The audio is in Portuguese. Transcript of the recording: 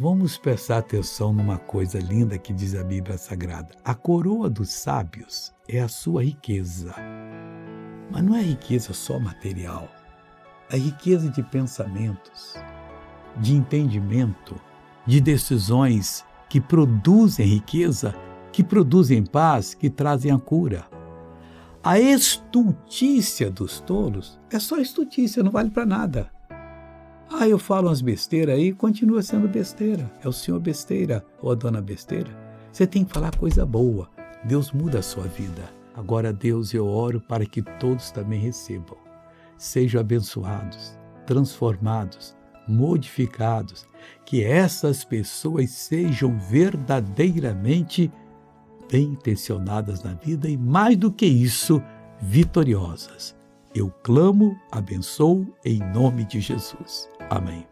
Vamos prestar atenção numa coisa linda que diz a Bíblia Sagrada. A coroa dos sábios é a sua riqueza. Mas não é riqueza só material. É riqueza de pensamentos, de entendimento, de decisões que produzem riqueza, que produzem paz, que trazem a cura. A estultícia dos tolos é só estultícia, não vale para nada. Ah, eu falo umas besteiras aí, continua sendo besteira. É o senhor besteira ou a dona besteira. Você tem que falar coisa boa. Deus muda a sua vida. Agora, Deus, eu oro para que todos também recebam. Sejam abençoados, transformados, modificados. Que essas pessoas sejam verdadeiramente bem intencionadas na vida e, mais do que isso, vitoriosas. Eu clamo, abençoo em nome de Jesus. Amém.